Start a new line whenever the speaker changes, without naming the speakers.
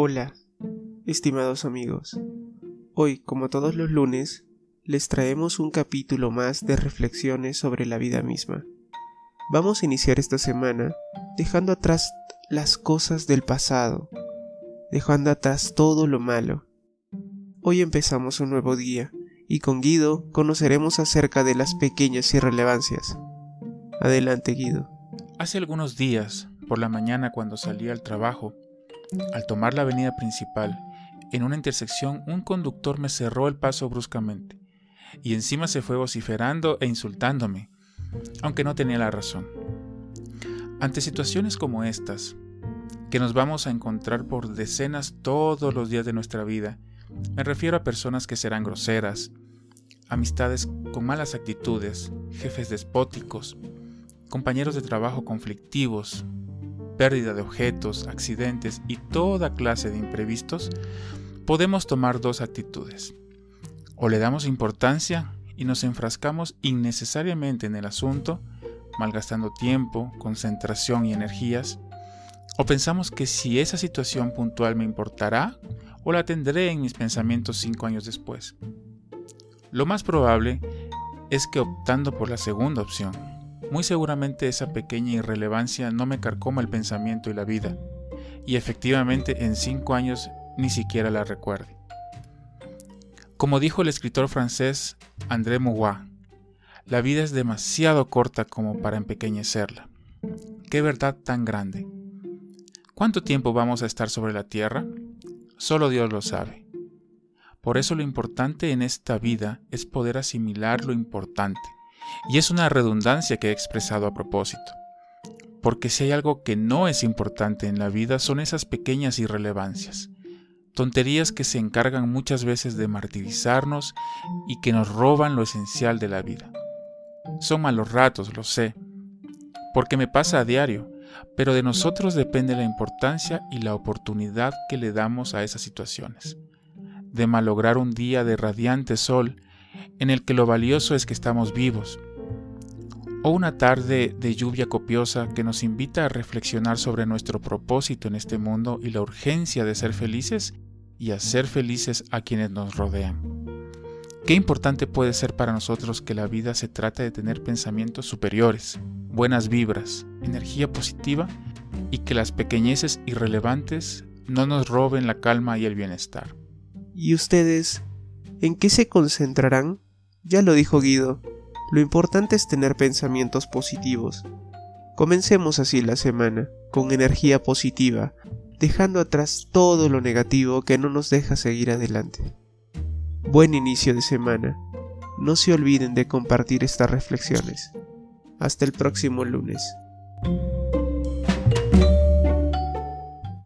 Hola, estimados amigos. Hoy, como todos los lunes, les traemos un capítulo más de reflexiones sobre la vida misma. Vamos a iniciar esta semana dejando atrás las cosas del pasado, dejando atrás todo lo malo. Hoy empezamos un nuevo día y con Guido conoceremos acerca de las pequeñas irrelevancias. Adelante, Guido.
Hace algunos días, por la mañana cuando salí al trabajo, al tomar la avenida principal, en una intersección un conductor me cerró el paso bruscamente y encima se fue vociferando e insultándome, aunque no tenía la razón. Ante situaciones como estas, que nos vamos a encontrar por decenas todos los días de nuestra vida, me refiero a personas que serán groseras, amistades con malas actitudes, jefes despóticos, compañeros de trabajo conflictivos, pérdida de objetos, accidentes y toda clase de imprevistos, podemos tomar dos actitudes. O le damos importancia y nos enfrascamos innecesariamente en el asunto, malgastando tiempo, concentración y energías, o pensamos que si esa situación puntual me importará, o la tendré en mis pensamientos cinco años después. Lo más probable es que optando por la segunda opción, muy seguramente esa pequeña irrelevancia no me carcoma el pensamiento y la vida, y efectivamente en cinco años ni siquiera la recuerde. Como dijo el escritor francés André Maurois, la vida es demasiado corta como para empequeñecerla. Qué verdad tan grande. ¿Cuánto tiempo vamos a estar sobre la tierra? Solo Dios lo sabe. Por eso lo importante en esta vida es poder asimilar lo importante y es una redundancia que he expresado a propósito. Porque si hay algo que no es importante en la vida son esas pequeñas irrelevancias, tonterías que se encargan muchas veces de martirizarnos y que nos roban lo esencial de la vida. Son malos ratos, lo sé, porque me pasa a diario, pero de nosotros depende la importancia y la oportunidad que le damos a esas situaciones, de malograr un día de radiante sol en el que lo valioso es que estamos vivos, o una tarde de lluvia copiosa que nos invita a reflexionar sobre nuestro propósito en este mundo y la urgencia de ser felices y hacer felices a quienes nos rodean. Qué importante puede ser para nosotros que la vida se trate de tener pensamientos superiores, buenas vibras, energía positiva y que las pequeñeces irrelevantes no nos roben la calma y el bienestar.
¿Y ustedes ¿En qué se concentrarán? Ya lo dijo Guido, lo importante es tener pensamientos positivos. Comencemos así la semana, con energía positiva, dejando atrás todo lo negativo que no nos deja seguir adelante. Buen inicio de semana. No se olviden de compartir estas reflexiones. Hasta el próximo lunes.